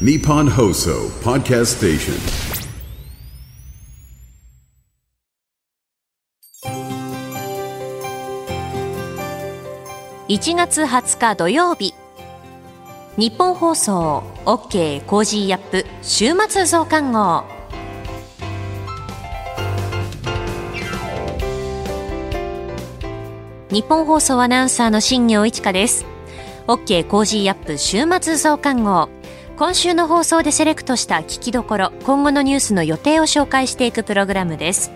Nippon Hoso Podcast Station. 1月20日土曜日日本放送 OK コージーアップ週末増刊号日本放送アナウンサーの新業一華です OK Cozy up 週末増刊号今週の放送でセレクトした聞きどころ今後のニュースの予定を紹介していくプログラムです。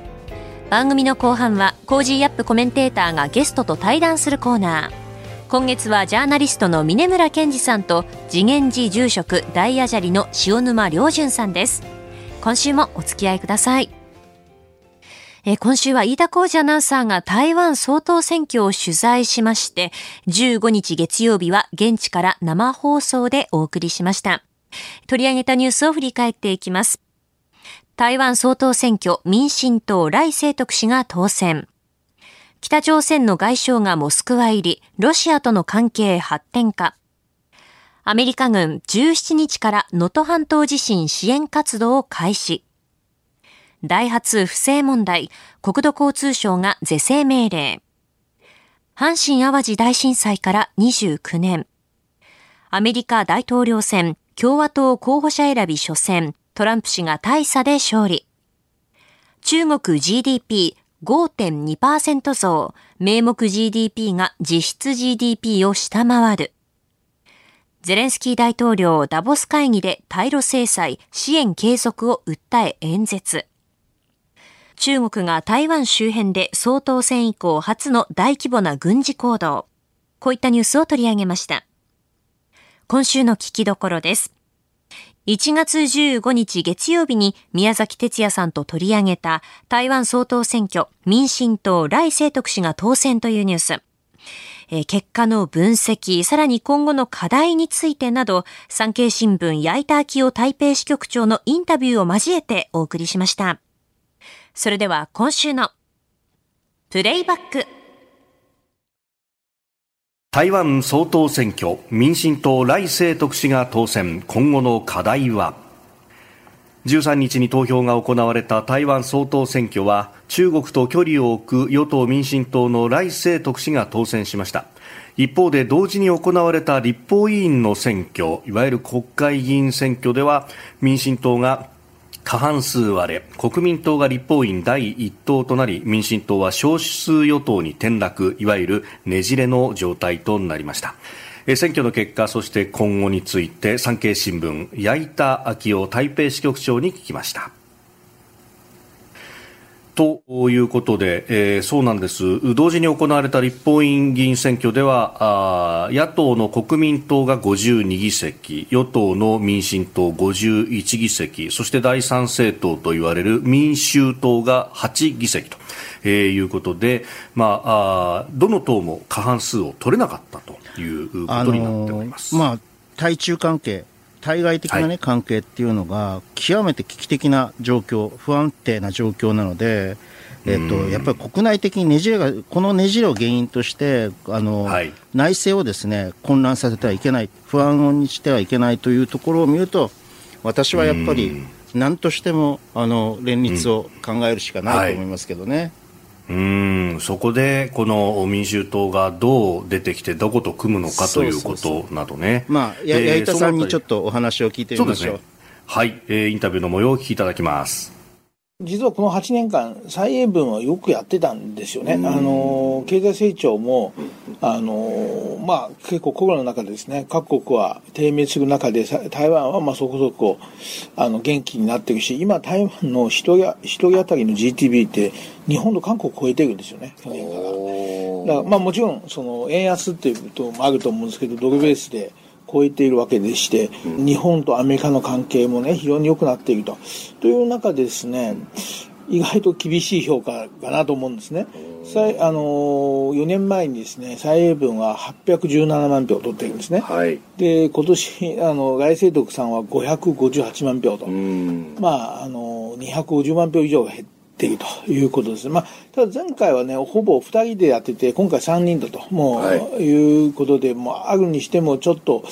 番組の後半は Cozy up コメンテーターがゲストと対談するコーナー。今月はジャーナリストの峯村健司さんと慈眼寺住職大阿闍梨の塩沼亮潤さんです。今週もお付き合いください。え、今週は飯田浩司アナウンサーが台湾総統選挙を取材しまして、15日月曜日は現地から生放送でお送りしました。取り上げたニュースを振り返っていきます。台湾総統選挙民進党来清徳氏が当選。北朝鮮の外相がモスクワ入り、ロシアとの関係発展か。アメリカ軍17日から能登半島地震支援活動を開始。ダイハツ不正問題、国土交通省が是正命令。阪神淡路大震災から29年。アメリカ大統領選、共和党候補者選び初戦、トランプ氏が大差で勝利。中国 GDP5.2% 増、名目 GDP が実質 GDP を下回る。ゼレンスキー大統領ダボス会議で対ロ制裁、支援継続を訴え演説。中国が台湾周辺で総統選以降初の大規模な軍事行動。こういったニュースを取り上げました。今週の聞きどころです。1月15日月曜日に宮崎哲也さんと取り上げた台湾総統選挙民進党来清徳氏が当選というニュース。え結果の分析、さらに今後の課題についてなど、産経新聞矢板昭夫台北支局長のインタビューを交えてお送りしました。それでは今週のプレイバック。台湾総統選挙民進党来清徳氏が当選。今後の課題は？13日に投票が行われた台湾総統選挙は中国と距離を置く与党民進党の来清徳氏が当選しました。一方で同時に行われた立法委員の選挙いわゆる国会議員選挙では民進党が過半数割れ。国民党が立法院第1党となり民進党は少数与党に転落いわゆるねじれの状態となりました。選挙の結果そして今後について産経新聞矢板昭夫台北支局長に聞きました。ということで、えー、そうなんです。同時に行われた立法院議員選挙では、野党の国民党が52議席、与党の民進党51議席、そして第三政党と言われる民衆党が8議席と、えー、いうことで、まああ、どの党も過半数を取れなかったということになっております。まあ、対中関係対外的なね、はい、関係っていうのが極めて危機的な状況不安定な状況なので、えっと、やっぱり国内的にねじれがこのねじれを原因としてあの、はい、内政をですね混乱させてはいけない不安にしてはいけないというところを見ると私はやっぱり何としてもあの連立を考えるしかないと思いますけどね。うんそこでこの民衆党がどう出てきてどこと組むのかということなどね。まあや、矢板さんにちょっとお話を聞いてみましょう、ね、はい、えー、インタビューの模様をお聞きいただきます実はこの8年間、蔡英文はよくやってたんですよね。あの、経済成長も、あの、まあ、結構コロナの中でですね、各国は低迷する中で、台湾はまあそこそこ、あの、元気になってるし、今台湾の一人一人当たりの GTB って日本と韓国を超えてるんですよね、去年から。だからまあもちろん、その、円安っていうこともあると思うんですけど、ドルベースで、超えているわけでして、日本とアメリカの関係もね、非常に良くなっていると。という中でですね、意外と厳しい評価かなと思うんですね。あの4年前にですね、蔡英文は817万票を取っているんですね。はい、で、今年、あの、来清徳さんは558万票と。まあ、あの、250万票以上減っっているということです。まあ、ただ前回はね、ほぼ2人でやってて、今回3人だと、もう、はいいうことで、もうあるにしてもちょっと、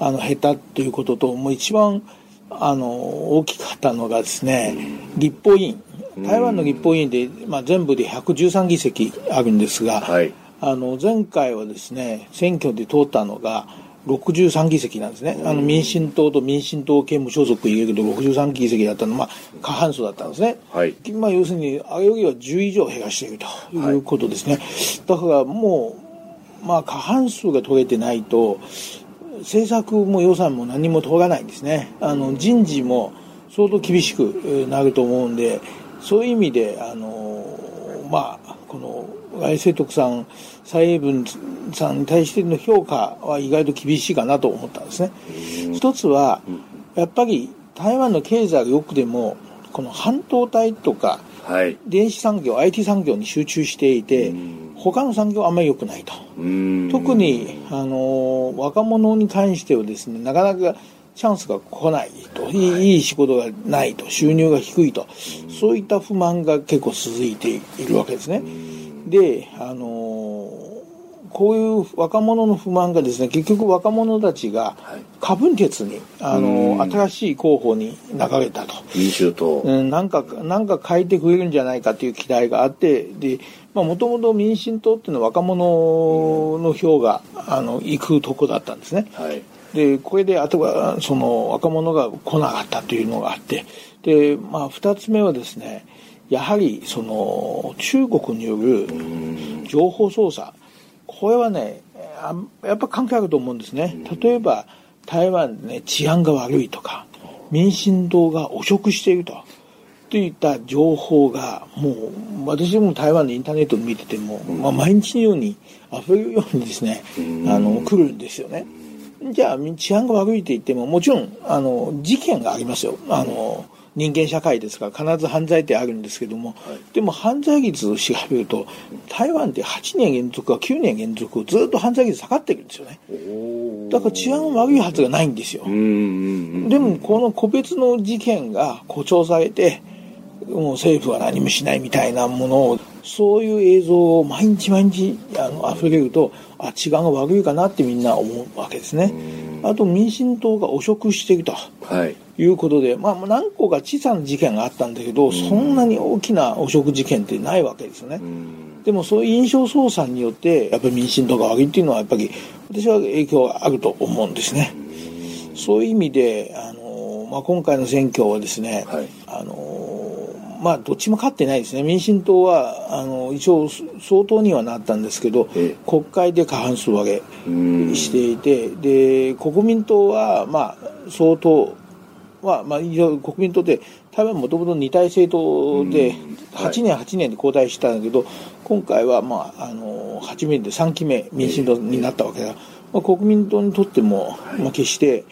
あの、下手ということと、もう一番、あの、大きかったのがですね、立法委員。台湾の立法委員で、まあ、全部で113議席あるんですが、はいあの、前回はですね、選挙で通ったのが、63議席なんですね。あの、民進党と民進党系無所属入れると63議席だったの、まあ、過半数だったんですね。はいまあ、要するに、あれよりは10以上減らしているということですね。だからもう、まあ、過半数が取れてないと、政策も予算も何も通らないんですね。あの、人事も相当厳しくえーなると思うんで、そういう意味で、あの、まあ、外政徳さん、蔡英文さんに対しての評価は意外と厳しいかなと思ったんですね。一つは、やっぱり台湾の経済が良くでも、この半導体とか、はい。電子産業、IT 産業に集中していて、他の産業はあんまり良くないと。うん。特に、あの若者に関してはですねなかなかチャンスが来ないと。いい,、い、い仕事がないと。収入が低いと、そういった不満が結構続いているわけですね。で、あのこういう若者の不満がですね結局若者たちが過分鉄に、あの新しい候補に流れたと。民衆党、うん、なんか、なんか変えてくれるんじゃないかという期待があって、で、まあ、もともと民進党っていうのは若者の票が、あの、行くとこだったんですね。はいで、これで、あとは、その、若者が来なかったというのがあって、で、まあ、二つ目はですね、やはり、その、中国による情報操作。これはね、あやっぱ関係あると思うんですね。例えば、台湾でね、治安が悪いとか、民進党が汚職していると。といった情報が、もう、私も台湾のインターネットを見てても、まあ、毎日のように溢れるようにですね、あの、来るんですよね。じゃあ、治安が悪いって言っても、もちろん、あの、事件がありますよ。あの、人間社会ですから、必ず犯罪ってあるんですけども、でも犯罪率を調べると、台湾って8年連続か9年連続、ずっと犯罪率下がってるんですよね。だから治安悪いはずがないんですよ。でも、この個別の事件が誇張されて、もう政府は何もしないみたいなものを、そういう映像を毎日毎日あの溢れると、あ、治安が悪いかなってみんな思うわけですね。あと民進党が汚職していると。はいいうことで、まあ、何個か小さな事件があったんだけど、そんなに大きな汚職事件ってないわけですよね。でもそういう印象操作によって、やっぱり民進党が悪いっていうのは、やっぱり私は影響があると思うんですね。そういう意味で、あのまあ、今回の選挙はですね、はいあのまあ、どっちも勝ってないですね。民進党は、あの、一応、相当にはなったんですけどええ、国会で過半数割うんれしていて、で、国民党は、まあ、相当、は、まあ、国民党って、台湾もともと二体政党で、8年、8年で交代したんだけど、今回は、まあ、あの、8年で3期目、民進党になったわけだ。まあ、国民党にとっても、まあ、決して、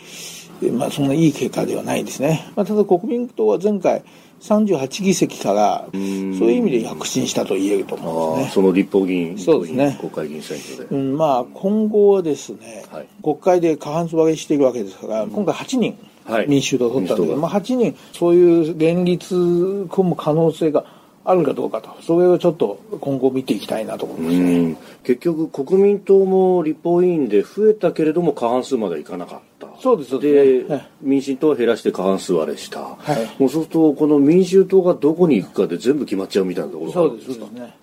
まあ、そんないい結果ではないですね。まあ、ただ国民党は前回38議席から、そういう意味で躍進したと言えると思うんですね。その立法議員そうですね。国会議員選挙で、うん、まあ、今後はですね、はい。国会で過半数割れしているわけですから、今回8人はい。民衆党を取ったんだけど、まあ、8人、そういう連立組む可能性があるかどうかと、それをちょっと今後見ていきたいなと思いますね。うん。結局国民党も立法委員で増えたけれども過半数まではいかなかったそうですですね。で民進党は減らして過半数割れした、はい。もうそうするとこの民衆党がどこに行くかで全部決まっちゃうみたいなところがあそうです、るんですかそうですね。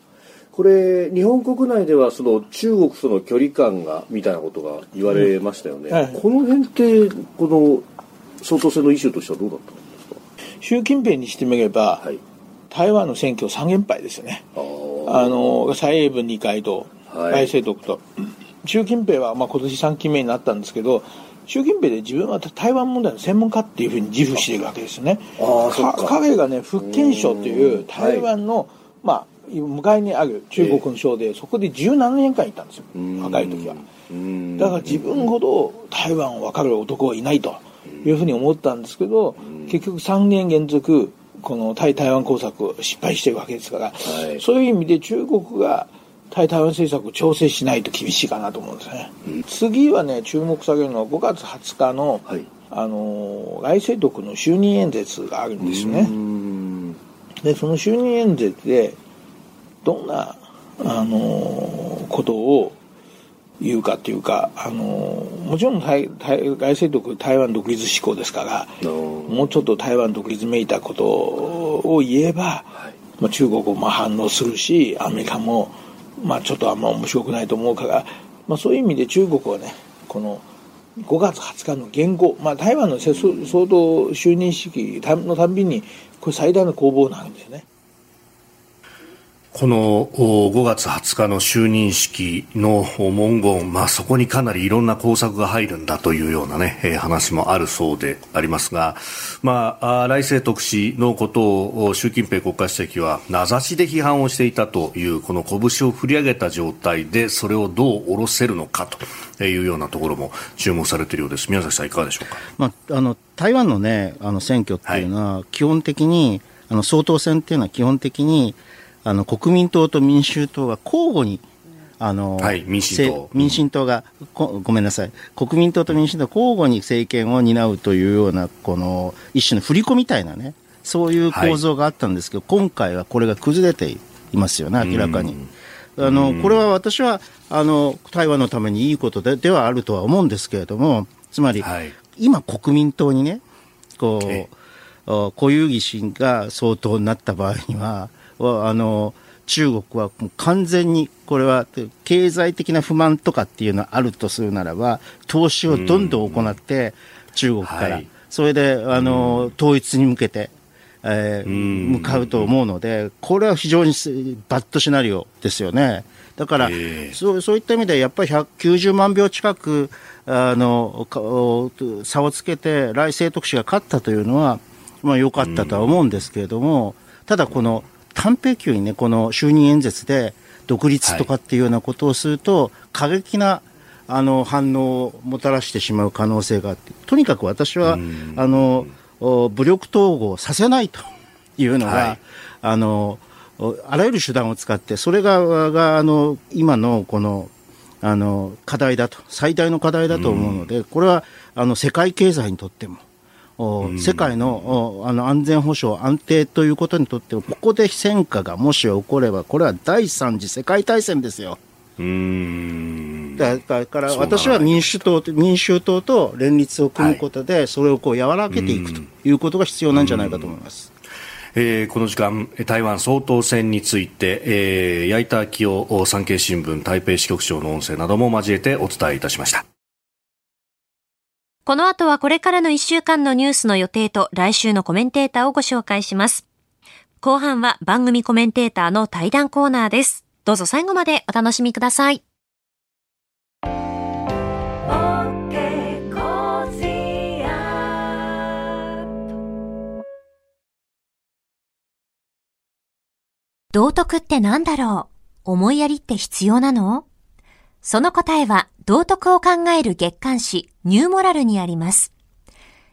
これ日本国内ではその中国との距離感がみたいなことが言われましたよね、うんはい。この辺ってこの総統選のイシューとしてはどうだったんですか？習近平にしてみれば、はい。台湾の選挙3連敗ですよね。あの、蔡英文2回と、はい。外政徳と。習近平は、まあ、今年3期目になったんですけど、習近平で自分は台湾問題の専門家っていうふうに自負しているわけですよね。あーそっか。彼がね、福建省という台湾の、まあ、向かいにある中国の省で、そこで17年間いたんですよ、若い時は。うん。だから自分ほど台湾を分かる男はいないというふうに思ったんですけど、結局3年連続、この対台湾工作を失敗してるわけですから、はい。そういう意味で中国が対台湾政策を調整しないと厳しいかなと思うんですね。次はね、注目されるのは5月20日の、はい。あの、来世徳の就任演説があるんですよね。うん。で、その就任演説で、どんな、あのことを言うかっていうか、あのもちろん外政独台湾独立志向ですからもうちょっと台湾独立めいたことを言えば、はい、まあ、中国もまあ反応するしアメリカも、まあ、ちょっとあんま面白くないと思うから、まあ、そういう意味で中国はねこの5月20日の元号、まあ、台湾の総統就任式のたんびにこれ最大の攻防なんですね。この5月20日の就任式の文言、まあ、そこにかなりいろんな工作が入るんだというようなね、えー、話もあるそうでありますが、まあ、来世特使のことを習近平国家主席は名指しで批判をしていたというこの拳を振り上げた状態でそれをどう下ろせるのかというようなところも注目されているようです。宮崎さんいかがでしょうか、まあ、あの台湾の,、ね、あの選挙っていうのは基本的に、はい、あの総統選っていうのは基本的にあの国民党と民衆党が交互にあの、はい、民進党。民進党がごめんなさい。国民党と民進党交互に政権を担うというようなこの一種の振り子みたいなねそういう構造があったんですけど、はい、今回はこれが崩れていますよね明らかに。あのこれは私はあの台湾のためにいいことでではあるとは思うんですけれどもつまり、はい、今国民党にねこう固有疑心が相当になった場合にははあの中国はもう完全にこれは経済的な不満とかっていうのはあるとするならば投資をどんどん行って中国から、はい、それであの統一に向けて、えー、向かうと思うのでこれは非常にバッドシナリオですよね。だから、えー、そうそういった意味でやっぱり190万票近くあの差をつけて来清徳氏が勝ったというのはまあ良かったとは思うんですけれども、ただこの短兵級にね、この就任演説で独立とかっていうようなことをすると、過激なあの反応をもたらしてしまう可能性があって、とにかく私は、あの武力統合させないと いうのが、はい、あのあらゆる手段を使って、それががあの今のこのあの課題だと、最大の課題だと思うので、これはあの世界経済にとっても、世界のあの安全保障、安定ということにとってここで戦火がもし起これば、これは第三次世界大戦ですよ。うんだから私は民主党民衆党と連立を組むことで、それをこう和らげていくということが必要なんじゃないかと思います。えー、この時間、台湾総統選について、えー、矢板昭夫産経新聞台北支局長の音声なども交えてお伝えいたしました。この後はこれからの1週間のニュースの予定と来週のコメンテーターをご紹介します。後半は番組コメンテーターの対談コーナーです。どうぞ最後までお楽しみください。道徳って何だろう？思いやりって必要なの？その答えは道徳を考える月刊誌ニューモラルにあります。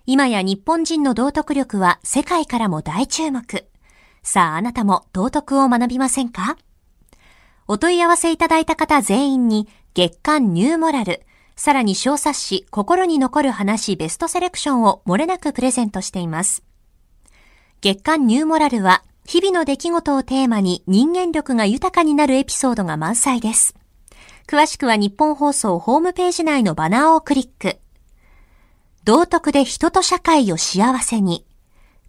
今や日本人の道徳力は世界からも大注目。さああなたも道徳を学びませんか？お問い合わせいただいた方全員に月刊ニューモラル、さらに小冊子心に残る話ベストセレクションを漏れなくプレゼントしています。月刊ニューモラルは日々の出来事をテーマに人間力が豊かになるエピソードが満載です。詳しくはニッポン放送ホームページ内のバナーをクリック。道徳で人と社会を幸せに。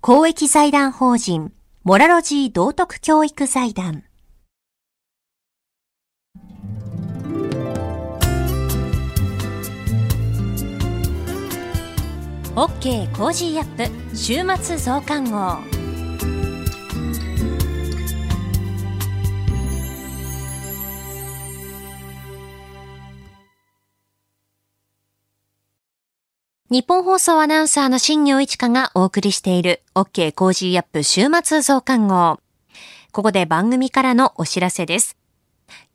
公益財団法人、モラロジー道徳教育財団。OK Cozy up 週末増刊号。ニッポン放送アナウンサーの新行市佳がお送りしている OK Cozy up 週末増刊号。ここで番組からのお知らせです。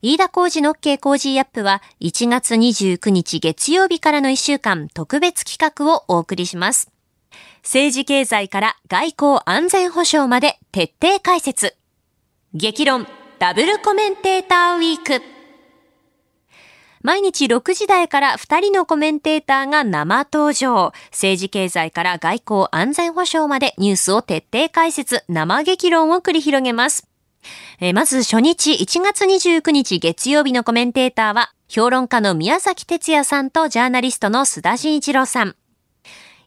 飯田工事の OK コージーアップは1月29日月曜日からの1週間特別企画をお送りします。政治経済から外交安全保障まで徹底解説。激論ダブルコメンテーターウィーク。毎日6時台から2人のコメンテーターが生登場。政治経済から外交安全保障までニュースを徹底解説、生激論を繰り広げます。えまず初日1月29日月曜日のコメンテーターは、評論家の宮崎哲也さんとジャーナリストの須田慎一郎さん。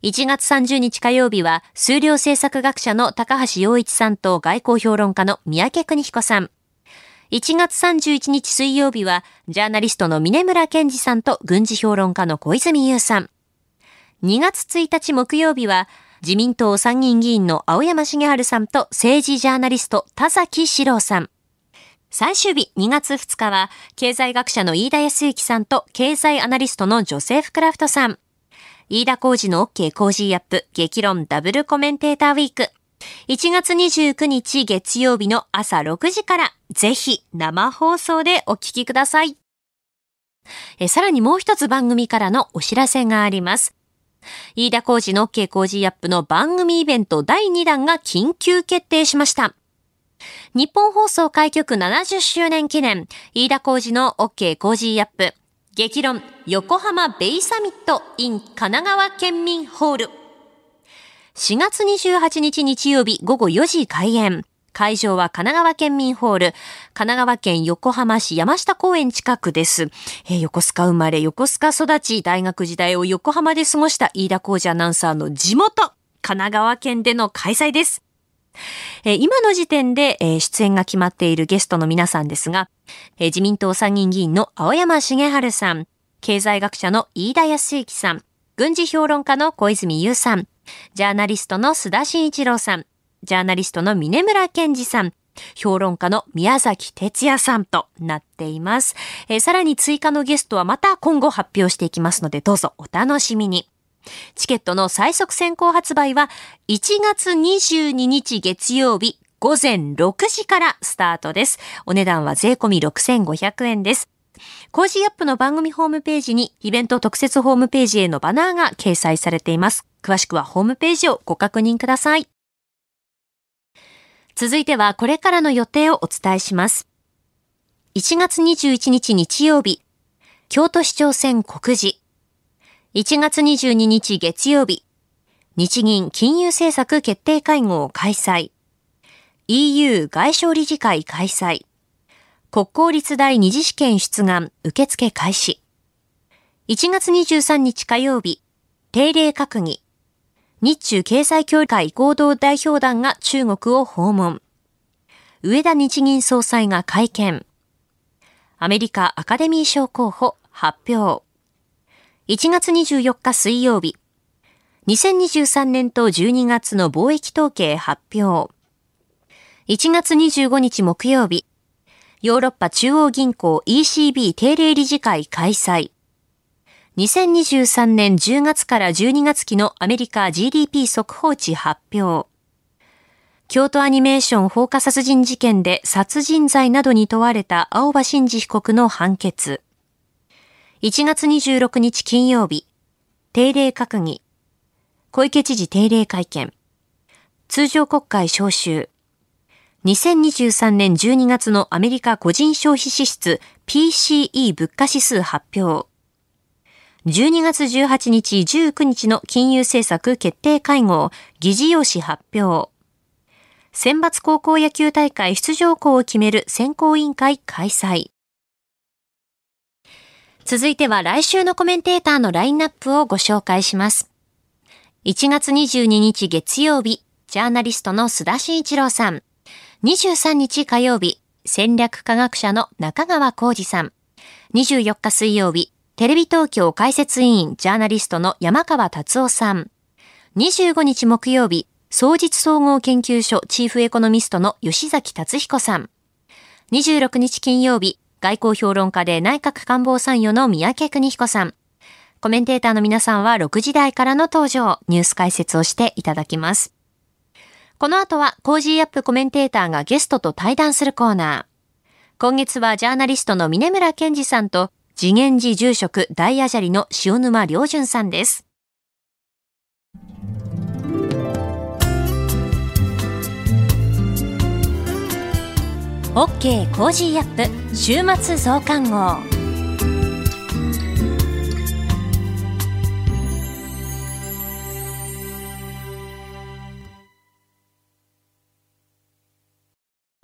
1月30日火曜日は、数量政策学者の高橋洋一さんと外交評論家の三宅邦彦さん。1月31日水曜日は、ジャーナリストの峰村健二さんと軍事評論家の小泉優さん。2月1日木曜日は、自民党参議院議員の青山茂春さんと政治ジャーナリスト田崎史郎さん。最終日2月2日は、経済学者の飯田康之さんと経済アナリストのジョセフ・クラフトさん。飯田浩二の OK 工事アップ激論ダブルコメンテーターウィーク。1月29日月曜日の朝6時からぜひ生放送でお聞きください。えさらにもう一つ番組からのお知らせがあります。飯田浩二の OK 工事アップの番組イベント第2弾が緊急決定しました。日本放送開局70周年記念、飯田浩二の OK 工事アップ、激論横浜ベイサミット in 神奈川県民ホール。4月28日日曜日午後4時開演。会場は神奈川県民ホール、神奈川県横浜市山下公園近くです。えー、横須賀生まれ、横須賀育ち、大学時代を横浜で過ごした飯田浩二アナウンサーの地元、神奈川県での開催です。えー、今の時点で、えー、出演が決まっているゲストの皆さんですが、えー、自民党参議院議員の青山茂春さん、経済学者の飯田康之さん、軍事評論家の小泉優さん、ジャーナリストの須田慎一郎さん、ジャーナリストの峰村健二さん、評論家の宮崎哲也さんとなっています、えー、さらに追加のゲストはまた今後発表していきますのでどうぞお楽しみに。チケットの最速先行発売は1月22日月曜日午前6時からスタートです。お値段は税込み6500円です。Cozy up の番組ホームページにイベント特設ホームページへのバナーが掲載されています。詳しくはホームページをご確認ください。続いてはこれからの予定をお伝えします。1月21日日曜日、京都市長選告示。1月22日月曜日、日銀金融政策決定会合開催。EU 外相理事会開催。国公立大二次試験出願受付開始。1月23日火曜日、定例閣議。日中経済協会合同代表団が中国を訪問。上田日銀総裁が会見。アメリカアカデミー賞候補発表。1月24日水曜日。2023年と12月の貿易統計発表。1月25日木曜日。ヨーロッパ中央銀行 ECB 定例理事会開催。2023年10月から12月期のアメリカ GDP 速報値発表。京都アニメーション放火殺人事件で殺人罪などに問われた青葉真司被告の判決。1月26日金曜日、定例閣議。小池知事定例会見。通常国会召集。2023年12月のアメリカ個人消費支出 PCE 物価指数発表。12月18日、19日の金融政策決定会合、議事要旨発表。選抜高校野球大会出場校を決める選考委員会開催。続いては来週のコメンテーターのラインナップをご紹介します。1月22日月曜日、ジャーナリストの須田慎一郎さん。23日火曜日、戦略科学者の中川浩二さん。24日水曜日、テレビ東京解説委員ジャーナリストの山川達夫さん。25日木曜日、総実総合研究所チーフエコノミストの吉崎達彦さん。26日金曜日、外交評論家で内閣官房参与の宮家邦彦さん。コメンテーターの皆さんは6時台からの登場、ニュース解説をしていただきます。この後は Cozy up コメンテーターがゲストと対談するコーナー。今月はジャーナリストの峯村健司さんと慈眼寺住職大阿闍梨の塩沼亮潤さんです。OK Cozy up 週末増刊号。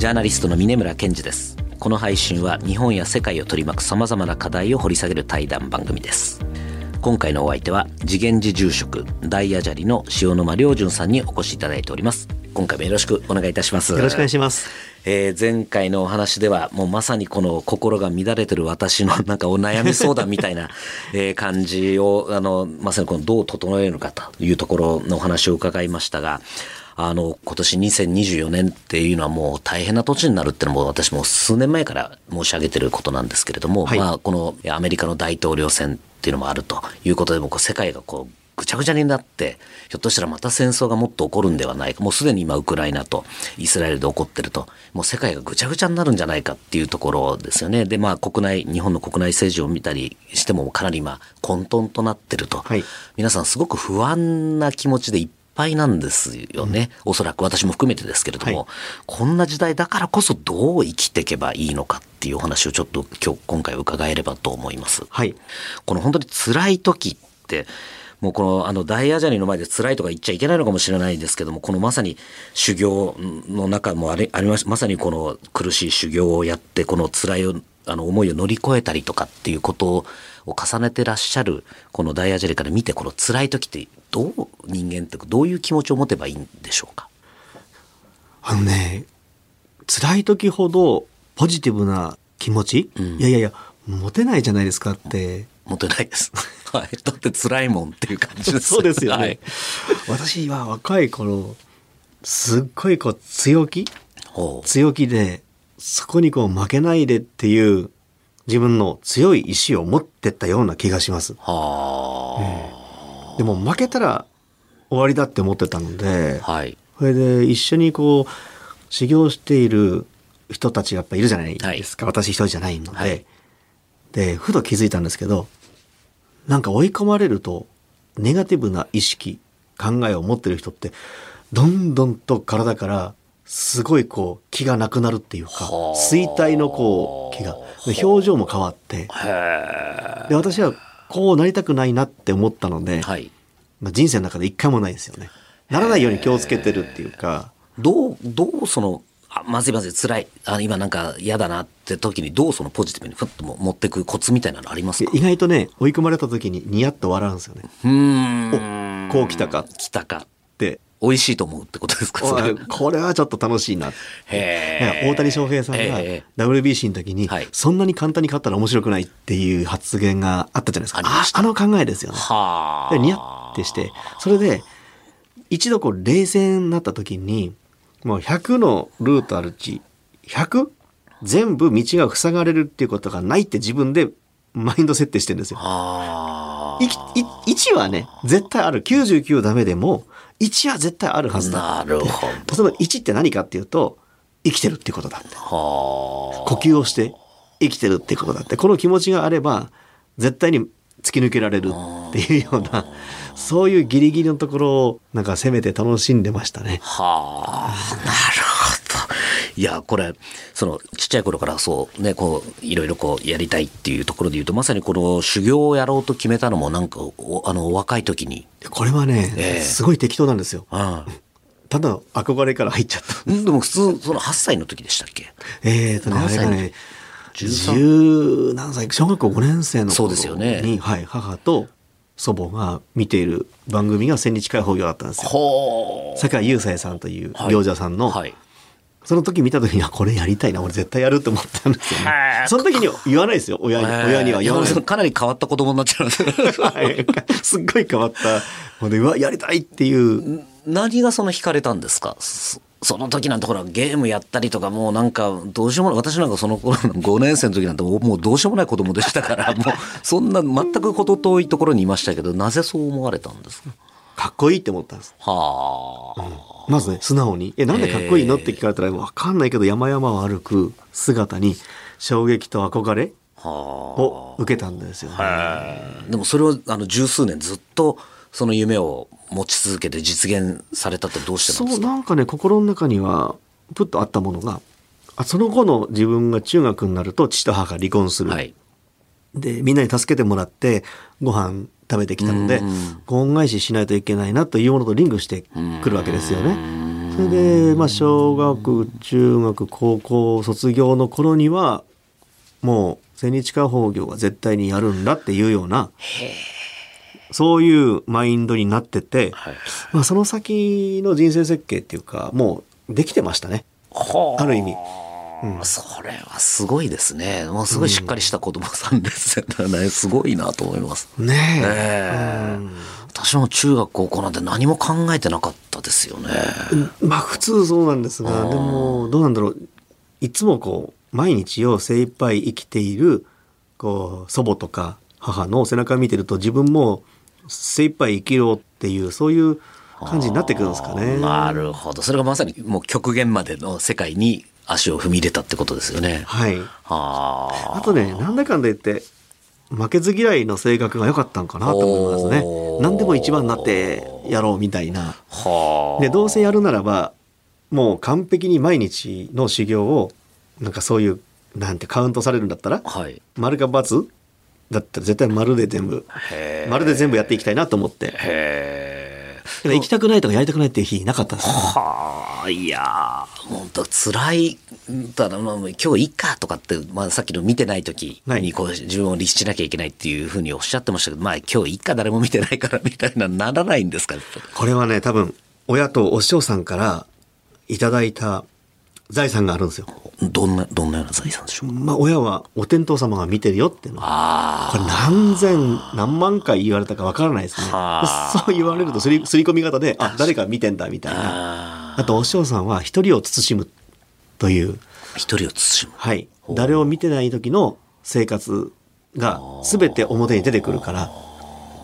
ジャーナリストの峰村健二です。この配信は日本や世界を取り巻く様々な課題を掘り下げる対談番組です。今回のお相手は次元寺住職大谷砂利の塩沼良純さんにお越しいただいております。今回もよろしくお願いいたします。よろしくお願いします。えー前回のお話ではもうまさにこの心が乱れてる私の なんかお悩み相談みたいな えー感じをあのまさにこのどう整えるのかというところのお話を伺いましたがあの今年2024年っていうのはもう大変な年になるっていうのも私も数年前から申し上げてることなんですけれども、はいまあこのアメリカの大統領選っていうのもあるということでもうこう世界がこうぐちゃぐちゃになって、ひょっとしたらまた戦争がもっと起こるんではないか。もうすでに今ウクライナとイスラエルで起こってると。もう世界がぐちゃぐちゃになるんじゃないかっていうところですよね。で、まあ国内、日本の国内政治を見たりしてもかなり今混沌となってると。はい皆さんすごく不安な気持ちでいっぱいなんですよね。おそらく私も含めてですけれども、はいこんな時代だからこそどう生きていけばいいのかっていうお話をちょっと今日、今回伺えればと思います。はい。この本当に辛い時って、もうこのあの大アジャリの前で辛いとか言っちゃいけないのかもしれないですけども、このまさに修行の中もありありましまさにこの苦しい修行をやって、この辛いあの思いを乗り越えたりとかっていうことを重ねてらっしゃる、この大アジャリから見て、この辛い時ってどう人間ってどういう気持ちを持てばいいんでしょうか？あのね、辛い時ほどポジティブな気持ち、うんいやいやいや、持てないじゃないですかって。持てないです。はい。だって辛いもんっていう感じです。そうですよね。はい。私は若い頃、すっごいこう強気？強気で、そこにこう負けないでっていう自分の強い意志を持ってったような気がします。はでも負けたら終わりだって思ってたので、あ。はい。それで一緒にこう修行している人たちがやっぱいるじゃないですか、私一人じゃないので、はいでふと気づいたんですけどなんか追い込まれるとネガティブな意識考えを持ってる人ってどんどんと体からすごいこう気がなくなるっていうかはあ衰退のこう気がで表情も変わってへで私はこうなりたくないなって思ったので、え。はい。まあ、人生の中で一回もないですよね。ならないように気をつけてるっていうか、どう、どうその、あまずいまずい辛い、あ今なんか嫌だなって時にどうそのポジティブにふっとも持っていくコツみたいなのありますか？意外とね、追い込まれた時にニヤッと笑うんですよね。うーん。おこう来たか来たか。で、美味しいと思うってことですか？これはちょっと楽しいな。大谷翔平さんがええ WBC の時に、はいそんなに簡単に勝ったら面白くないっていう発言があったじゃないですか。あの考えですよね。はあ。で、ニヤッてして、それで、一度こう冷静になった時に、もう100のルートあるうち、100? 全部道が塞がれるっていうことがないって自分でマインド設定してるんですよ。はあ。いい1はね、絶対ある。99ダメでも、1は絶対あるはずだ。なるほど。その1って何かっていうと、生きてるってことだって。は呼吸をして生きてるってことだって。この気持ちがあれば、絶対に突き抜けられるっていうような、そういうギリギリのところをなんか攻めて楽しんでましたね。はあ、なるほど。いや、これ、その、ちっちゃい頃からそう、ね、こう、いろいろこう、やりたいっていうところで言うと、まさにこの修行をやろうと決めたのも、なんか、おあの、お若い時に、これはね、ええすごい適当なんですよ。あただの憧れから入っちゃった。でも普通、その8歳の時でしたっけ？えーとね、あれがね、13十何歳、小学校5年生のそう頃ですよねに、はい、母と祖母が見ている番組が千日開放業だったんですよ。井雄斎さんというはい行者さんのはい。その時見た時にはこれやりたいな俺絶対やると思ったんですよね。その時に言わないですよ。親に親には言わない。かなり変わった子供になっちゃうんですはい。すっごい変わった。のでうわやりたいっていう。何がその惹かれたんですか？そその時なんてほらゲームやったりとかもうなんかどうしようもない。私なんかその頃の5年生の時なんてもうもうどうしようもない子供でしたから もうそんな全く程遠いところにいましたけどなぜそう思われたんですか？かっこいいって思ったんです。はあ、まずね素直に「えなんでかっこいいの?」って聞かれたら分かんないけど山々を歩く姿に衝撃と憧れを受けたんですよね。でもそれをあの十数年ずっとその夢を持ち続けて実現されたってどうしてなんですか？そうなんかね心の中にはプッとあったものがあその後の自分が中学になると父と母が離婚する、はい。でみんなに助けてもらってご飯食べてきたのでご恩返ししないといけないなというものとリングしてくるわけですよね。それで、まあ、小学中学高校卒業の頃にはもう千日化工業は絶対にやるんだっていうようなそういうマインドになってて、はい。まあ、その先の人生設計っていうかもうできてましたね。ある意味。それはすごいですね。もうすごいしっかりした子供さんですよね。すごいなと思います。ねえ。え。え私も中学高校なんて何も考えてなかったですよね。まあ普通そうなんですがでもどうなんだろう。いつもこう毎日を精一杯生きているこう祖母とか母の背中を見てると自分も精一杯生きろっていうそういう感じになってくるんですかね。なるほど。それがまさにもう極限までの世界に足を踏み入れたってことですよね。はい。はあとねなんだかんだ言って負けず嫌いの性格が良かったんかなと思いますね。何でも一番になってやろうみたいな。あはあ。でどうせやるならばもう完璧に毎日の修行をなんかそういうなんてカウントされるんだったらはい。丸か×だったら絶対丸で全部へ丸で全部やっていきたいなと思って。えだから行きたくないとかやりたくないっていう日なかったですねはあいやー。本当辛いただ、まあ、今日いいかとかって、まあ、さっきの見てない時はい。にこう自分を律しなきゃいけないっていうふうにおっしゃってましたけどまあ今日いいか誰も見てないからみたいなならないんですかこれはね多分親とお師匠さんからいただいた財産があるんですよ。どんなどんなような財産でしょうまあ親はお天道様が見てるよっていうの。あこれ何千何万回言われたかわからないですね。はあ。そう言われるとすりすり込み方であ誰か見てんだみたいな。ああとお師匠さんは一人を慎むという。一人を慎む。はい、誰を見てない時の生活が全て表に出てくるから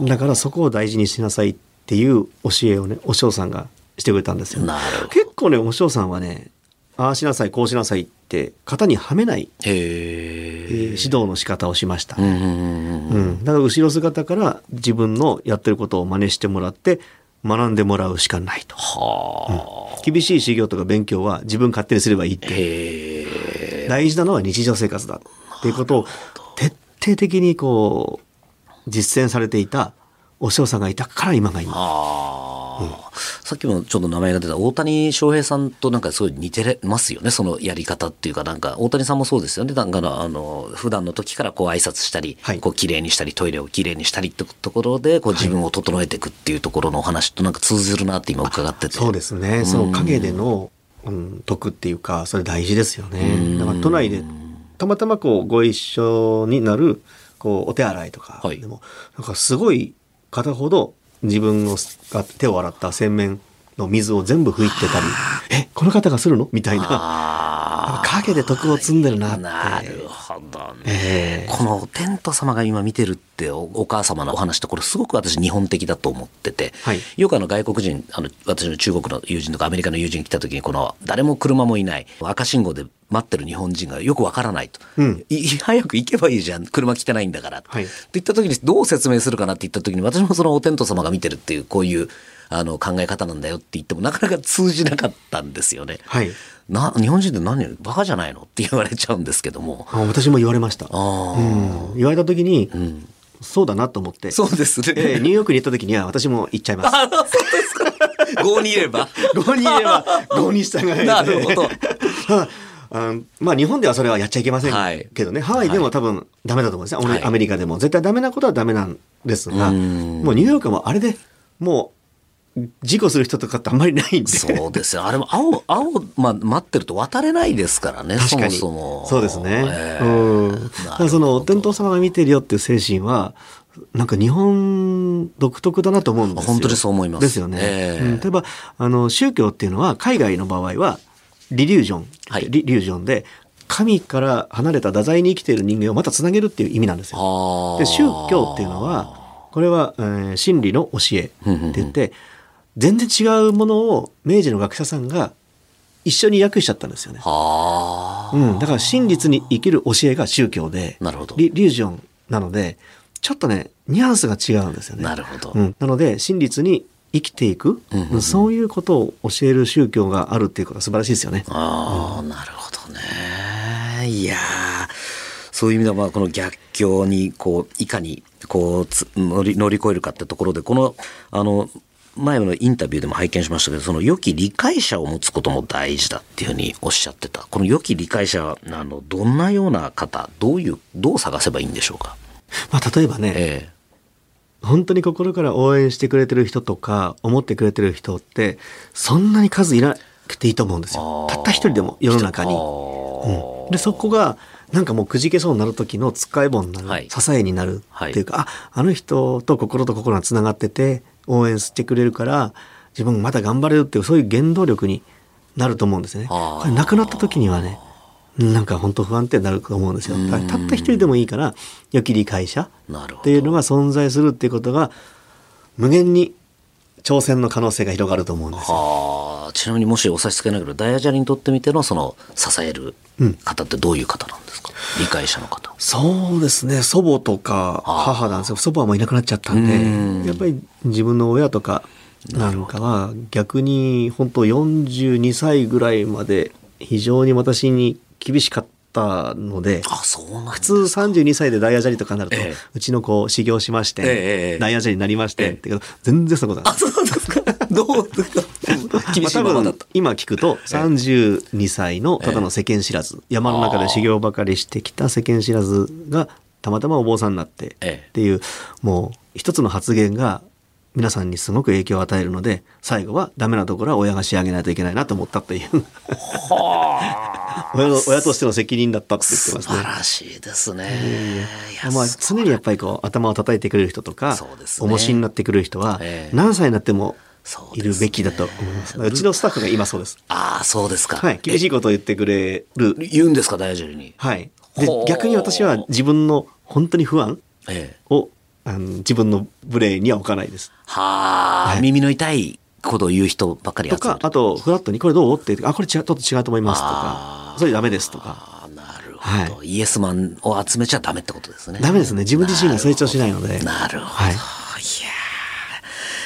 だからそこを大事にしなさいっていう教えをねお師匠さんがしてくれたんですよ。結構ねお師匠さんはねああしなさいこうしなさいって型にはめない、へええー指導の仕方をしました、うんうんうんうんうん、だから後ろ姿から自分のやってることを真似してもらって学んでもらうしかないと、はあ。厳しい修行とか勉強は自分勝手にすればいいって。大事なのは日常生活だっていうことを徹底的にこう実践されていたお師匠さんがいたから今が今。ああ、さっきもちょっと名前が出た大谷翔平さんとなんかすごい似てますよねそのやり方っていうかなんか大谷さんもそうですよね。なんかあの普段の時からこう挨拶したり、はい。こう綺麗にしたりトイレを綺麗にしたりってところでこう自分を整えていくっていうところのお話となんか通ずるなって今伺ってて。そうですね。その陰での、うん、徳っていうかそれ大事ですよね。だから都内でたまたまこうご一緒になるこうお手洗いとかはい。でも、なんかすごい片ほど自分のが手を洗った洗面の水を全部拭いてたり。えこの方がするの？みたいなあ影で徳を積んでるななるほどね、ええ。このテント様が今見てるっておお母様のお話ってこれすごく私日本的だと思ってて、はい。よくあの外国人あの私の中国の友人とかアメリカの友人来た時にこの誰も車もいない赤信号で待ってる日本人がよくわからないと、うん。い早く行けばいいじゃん。車来てないんだから、はい。って言った時にどう説明するかなって言った時に私もそのお天道様が見てるっていうこういうあの考え方なんだよって言ってもなかなか通じなかったんですよね。はいな日本人って何バカじゃないの？って言われちゃうんですけども。あ私も言われました、あうん、言われた時に、ん。そうだなと思って。そうですね。え えニューヨークに行った時には私も行っちゃいます。あ、そうですか。郷にいれば。郷にいれば 郷に従えなるほど。ああまあ日本ではそれはやっちゃいけませんはいけどね、ハワイでも多分ダメだと思うんですね、はい。アメリカでも。絶対ダメなことはダメなんですがうん。もうニューヨークはもうあれでもう事故する人とかってあんまりないんで。そうですよ。あれも青、青、まあ、待ってると渡れないですからね、確かに。そもそも。そうですね。えうん。なるだからその、お天道様が見てるよっていう精神は、なんか日本独特だなと思うんですよ。本当にそう思いますですよね。ええうん例えば、あの、宗教っていうのは、海外の場合は、リリュージョン、はいリリュージョンで、神から離れた太宰に生きている人間をまたつなげるっていう意味なんですよ。で宗教っていうのはこれは、えー真理の教えって言って全然違うものを明治の学者さんが一緒に訳しちゃったんですよね。あうん、だから真実に生きる教えが宗教でなるほどリリュージョンなのでちょっとねニュアンスが違うんですよあ、ね。なるほど。うん、なので真実に生きていく、うんうんうんそういうことを教える宗教があるっていうことは素晴らしいですよね。ああ、なるほどね。いやーそういう意味では、まあ、この逆境に、こう、いかに、こうつ乗り、乗り越えるかってところで、この、あの、前のインタビューでも拝見しましたけど、その良き理解者を持つことも大事だっていうふうにおっしゃってた。この良き理解者は、あの、どんなような方、どういう、どう探せばいいんでしょうか？まあ、例えばね、え本当に心から応援してくれてる人とか思ってくれてる人ってそんなに数いなくていいと思うんですよ。たった一人でも世の中に、あうーん、でそこがなんかもうくじけそうになる時のつっかえ棒になる、はい。支えになるっていうか、ああの人と心と心がつながってて応援してくれるから自分また頑張れるっていうそういう原動力になると思うんですね。これ亡くなった時にはねなんか本当不安定になると思うんですよ。たった一人でもいいから良き理解者っていうのが存在するっていうことが無限に挑戦の可能性が広がると思うんですよ。はあちなみにもしお差し支えないけどダイヤジャリにとってみてのその支える方ってどういう方なんですか、理解者の方。そうですね。祖母とか母なんですよ。祖母はもういなくなっちゃったんうん。でやっぱり自分の親とかなんかは逆に本当42歳ぐらいまで非常に私に厳しかったのであそうなんだ。普通32歳でダイヤジャリとかになると、ええ。うちの子修行しまして、ええええダイヤジャリになりまして、ええ。ってけど全然そことない。そうですか。どうですか厳しいままだった。今聞くと32歳のただの世間知らず、山の中で修行ばかりしてきた世間知らずがたまたまお坊さんになってええ。っていうもう一つの発言が皆さんにすごく影響を与えるので最後はダメなところは親が仕上げないといけないなと思ったっていう親の 親としての責任だったって言ってますね素晴。らしいですね。いやまあ、す常にやっぱりこう頭を叩いてくれる人とか、ね重しになってくれる人はええ何歳になってもいるべきだと思います。うちのスタッフが今そうです。ああ、そうですか。はい、厳しいことを言ってくれる。え言うんですか、ダイヤジャリに。はい。で逆に私は自分の本当に不安ええ。をあの自分のブレには置かないです。はあ、はい耳の痛いことを言う人ばっかり集とか。あとフラットにこれどう？って言って、あ、これちょっと違うと思いますとあか、それダメですとか。ああ、なるほど、はイエスマンを集めちゃダメってことですね。ダメですね。自分自身が成長しないので。なるほど。はいい、やー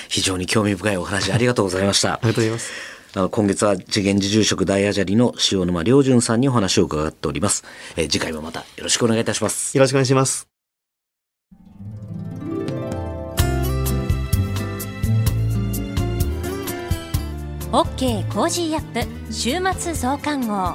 非常に興味深いお話ありがとうございました。ありがとうございます。あの今月は慈眼寺住職大阿闍梨の塩沼亮潤さんにお話を伺っております。えー次回もまたよろしくお願いいたします。よろしくお願いします。OK Cozy up 週末増刊号。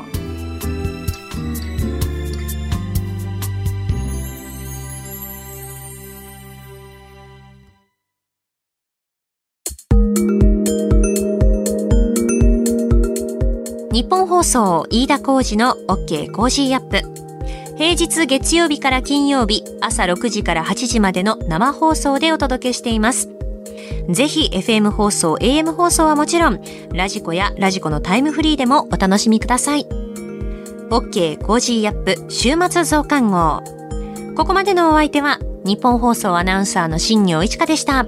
ニッポン放送飯田浩司の OK Cozy up。平日月曜日から金曜日朝6時から8時までの生放送でお届けしています。ぜひ FM 放送、AM 放送はもちろん、ラジコやラジコのタイムフリーでもお楽しみください。OK Cozy up 週末増刊号。ここまでのお相手は、ニッポン放送アナウンサーの新行市佳でした。